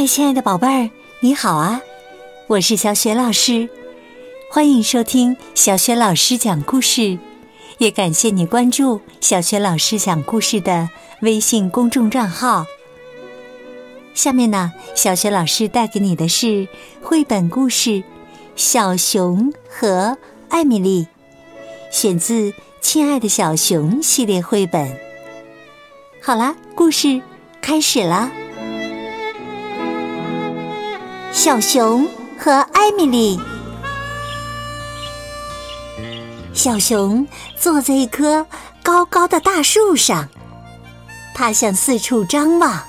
嗨，亲爱的宝贝儿，你好啊！我是小雪老师，欢迎收听小雪老师讲故事，也感谢你关注小雪老师讲故事的微信公众账号。下面呢，小雪老师带给你的是绘本故事《小熊和艾米丽》，选自《亲爱的小熊》系列绘本。好啦，故事开始啦！小熊和艾米丽。小熊坐在一棵高高的大树上，它向四处张望，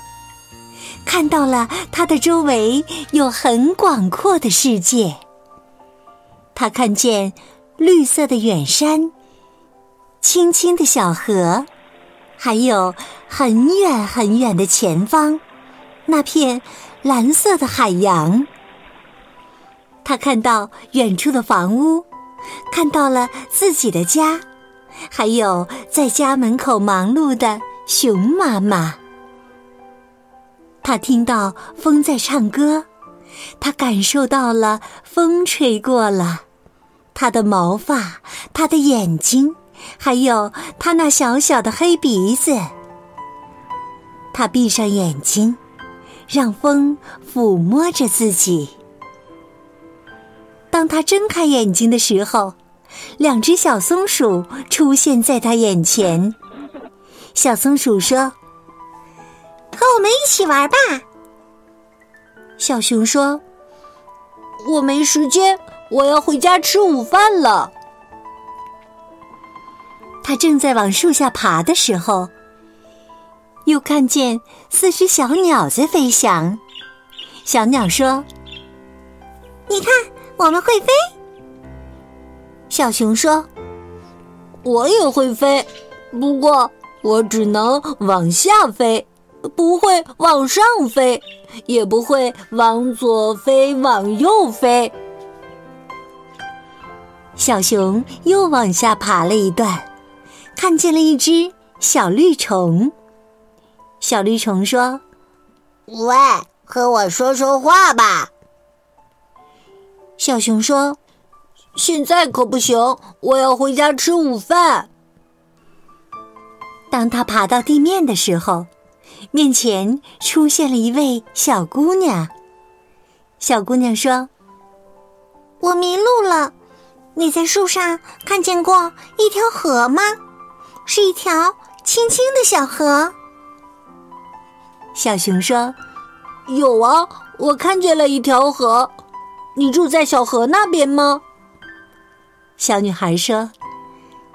看到了它的周围有很广阔的世界。它看见绿色的远山、清清的小河，还有很远很远的前方那片。蓝色的海洋，他看到远处的房屋，看到了自己的家，还有在家门口忙碌的熊妈妈。他听到风在唱歌，他感受到了风吹过了他的毛发、他的眼睛，还有他那小小的黑鼻子。他闭上眼睛。让风抚摸着自己。当他睁开眼睛的时候，两只小松鼠出现在他眼前。小松鼠说：“和我们一起玩吧。”小熊说：“我没时间，我要回家吃午饭了。”他正在往树下爬的时候。又看见四只小鸟在飞翔。小鸟说：“你看，我们会飞。”小熊说：“我也会飞，不过我只能往下飞，不会往上飞，也不会往左飞，往右飞。”小熊又往下爬了一段，看见了一只小绿虫。小绿虫说：“喂，和我说说话吧。”小熊说：“现在可不行，我要回家吃午饭。”当他爬到地面的时候，面前出现了一位小姑娘。小姑娘说：“我迷路了，你在树上看见过一条河吗？是一条清清的小河。”小熊说：“有啊，我看见了一条河。你住在小河那边吗？”小女孩说：“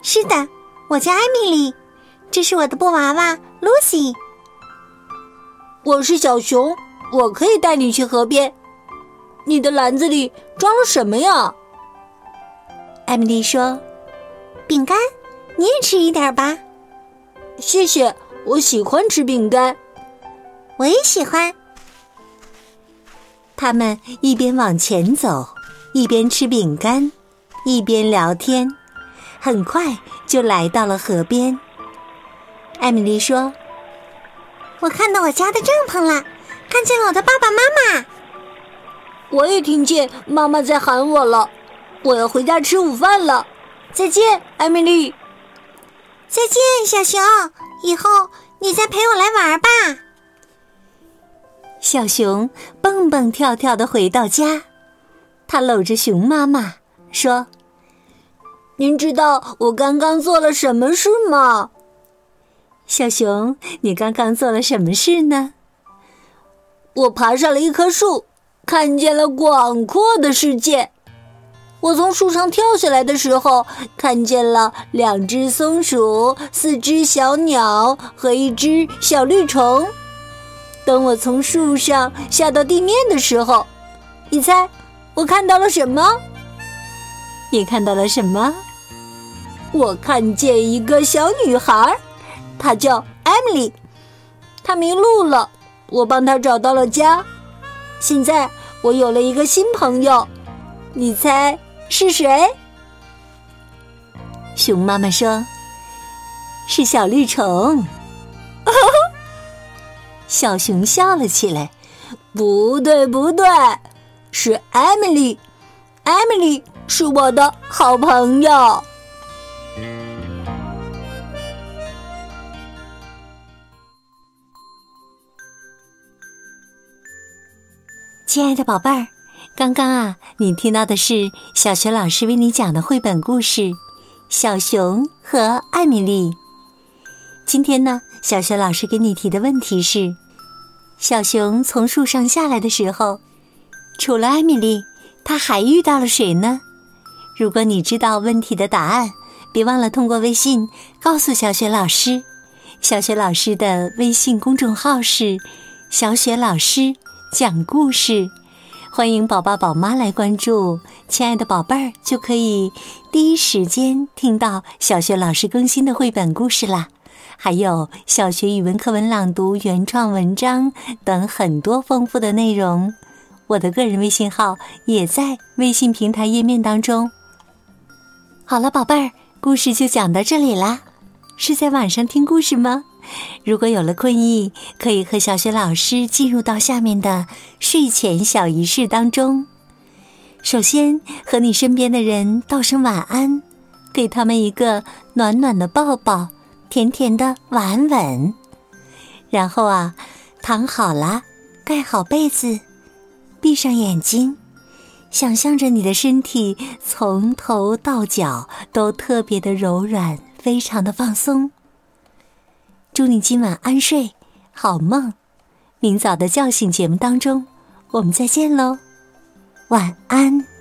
是的，我叫艾米丽，这是我的布娃娃露西。我是小熊，我可以带你去河边。你的篮子里装了什么呀？”艾米丽说：“饼干，你也吃一点吧。”谢谢，我喜欢吃饼干。我也喜欢。他们一边往前走，一边吃饼干，一边聊天，很快就来到了河边。艾米丽说：“我看到我家的帐篷了，看见了我的爸爸妈妈。我也听见妈妈在喊我了，我要回家吃午饭了。再见，艾米丽。再见，小熊。以后你再陪我来玩吧。”小熊蹦蹦跳跳的回到家，他搂着熊妈妈说：“您知道我刚刚做了什么事吗？”小熊，你刚刚做了什么事呢？我爬上了一棵树，看见了广阔的世界。我从树上跳下来的时候，看见了两只松鼠、四只小鸟和一只小绿虫。等我从树上下到地面的时候，你猜我看到了什么？你看到了什么？我看见一个小女孩，她叫艾米丽，她迷路了，我帮她找到了家。现在我有了一个新朋友，你猜是谁？熊妈妈说：“是小绿虫。”小熊笑了起来，不对，不对，是艾米丽。艾米丽是我的好朋友。亲爱的宝贝儿，刚刚啊，你听到的是小学老师为你讲的绘本故事《小熊和艾米丽》。今天呢，小学老师给你提的问题是：小熊从树上下来的时候，除了艾米丽，他还遇到了谁呢？如果你知道问题的答案，别忘了通过微信告诉小雪老师。小雪老师的微信公众号是“小雪老师讲故事”，欢迎宝宝宝妈来关注。亲爱的宝贝儿，就可以第一时间听到小雪老师更新的绘本故事啦。还有小学语文课文朗读、原创文章等很多丰富的内容，我的个人微信号也在微信平台页面当中。好了，宝贝儿，故事就讲到这里啦。是在晚上听故事吗？如果有了困意，可以和小雪老师进入到下面的睡前小仪式当中。首先，和你身边的人道声晚安，给他们一个暖暖的抱抱。甜甜的晚吻，然后啊，躺好了，盖好被子，闭上眼睛，想象着你的身体从头到脚都特别的柔软，非常的放松。祝你今晚安睡，好梦。明早的叫醒节目当中，我们再见喽，晚安。